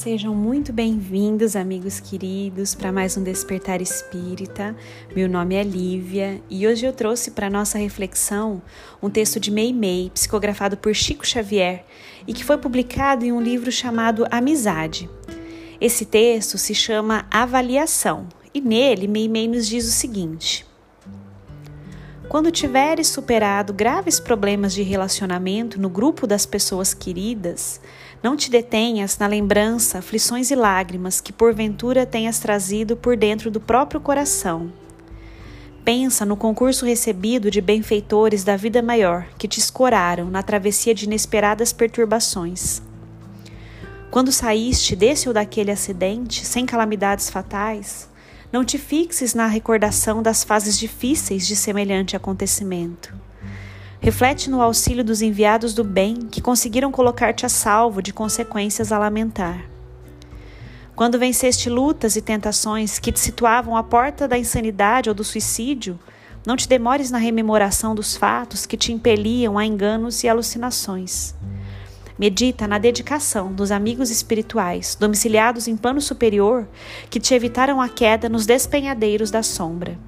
Sejam muito bem-vindos, amigos queridos, para mais um Despertar Espírita. Meu nome é Lívia e hoje eu trouxe para nossa reflexão um texto de Mei Mei, psicografado por Chico Xavier e que foi publicado em um livro chamado Amizade. Esse texto se chama Avaliação e nele Mei Mei nos diz o seguinte: quando tiveres superado graves problemas de relacionamento no grupo das pessoas queridas, não te detenhas na lembrança, aflições e lágrimas que porventura tenhas trazido por dentro do próprio coração. Pensa no concurso recebido de benfeitores da vida maior que te escoraram na travessia de inesperadas perturbações. Quando saíste desse ou daquele acidente, sem calamidades fatais, não te fixes na recordação das fases difíceis de semelhante acontecimento. Reflete no auxílio dos enviados do bem que conseguiram colocar-te a salvo de consequências a lamentar. Quando venceste lutas e tentações que te situavam à porta da insanidade ou do suicídio, não te demores na rememoração dos fatos que te impeliam a enganos e alucinações. Medita na dedicação dos amigos espirituais, domiciliados em plano superior, que te evitaram a queda nos despenhadeiros da sombra.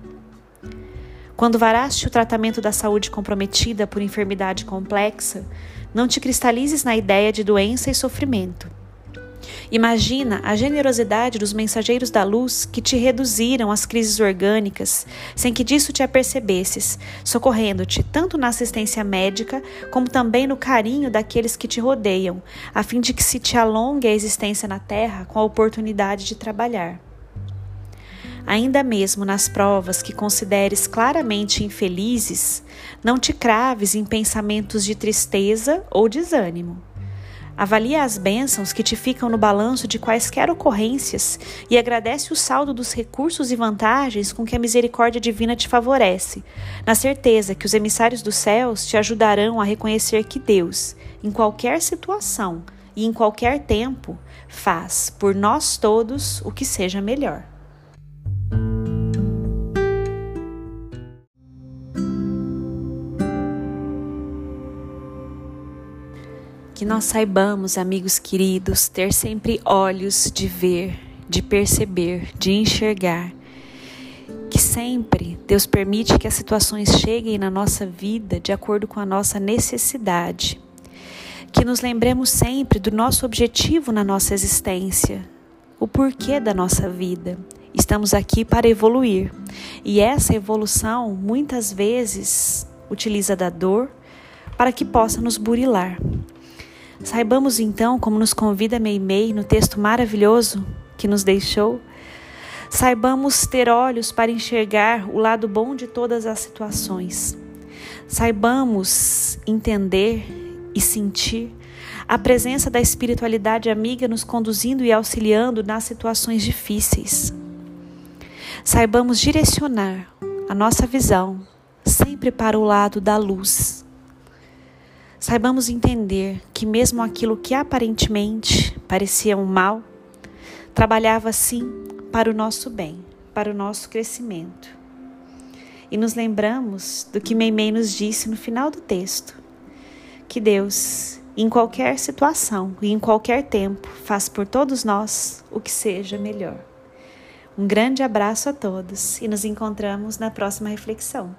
Quando varaste o tratamento da saúde comprometida por enfermidade complexa, não te cristalizes na ideia de doença e sofrimento. Imagina a generosidade dos mensageiros da luz que te reduziram às crises orgânicas, sem que disso te apercebesses, socorrendo-te tanto na assistência médica como também no carinho daqueles que te rodeiam, a fim de que se te alongue a existência na terra com a oportunidade de trabalhar ainda mesmo nas provas que consideres claramente infelizes, não te craves em pensamentos de tristeza ou desânimo. Avalia as bênçãos que te ficam no balanço de quaisquer ocorrências e agradece o saldo dos recursos e vantagens com que a misericórdia divina te favorece, na certeza que os emissários dos céus te ajudarão a reconhecer que Deus, em qualquer situação e em qualquer tempo, faz por nós todos o que seja melhor. Que nós saibamos, amigos queridos, ter sempre olhos de ver, de perceber, de enxergar. Que sempre Deus permite que as situações cheguem na nossa vida de acordo com a nossa necessidade. Que nos lembremos sempre do nosso objetivo na nossa existência, o porquê da nossa vida. Estamos aqui para evoluir. E essa evolução muitas vezes utiliza da dor para que possa nos burilar. Saibamos então, como nos convida Meimei no texto maravilhoso que nos deixou, saibamos ter olhos para enxergar o lado bom de todas as situações. Saibamos entender e sentir a presença da espiritualidade amiga nos conduzindo e auxiliando nas situações difíceis. Saibamos direcionar a nossa visão sempre para o lado da luz saibamos entender que, mesmo aquilo que aparentemente parecia um mal, trabalhava sim para o nosso bem, para o nosso crescimento. E nos lembramos do que Meimei nos disse no final do texto: que Deus, em qualquer situação e em qualquer tempo, faz por todos nós o que seja melhor. Um grande abraço a todos e nos encontramos na próxima reflexão.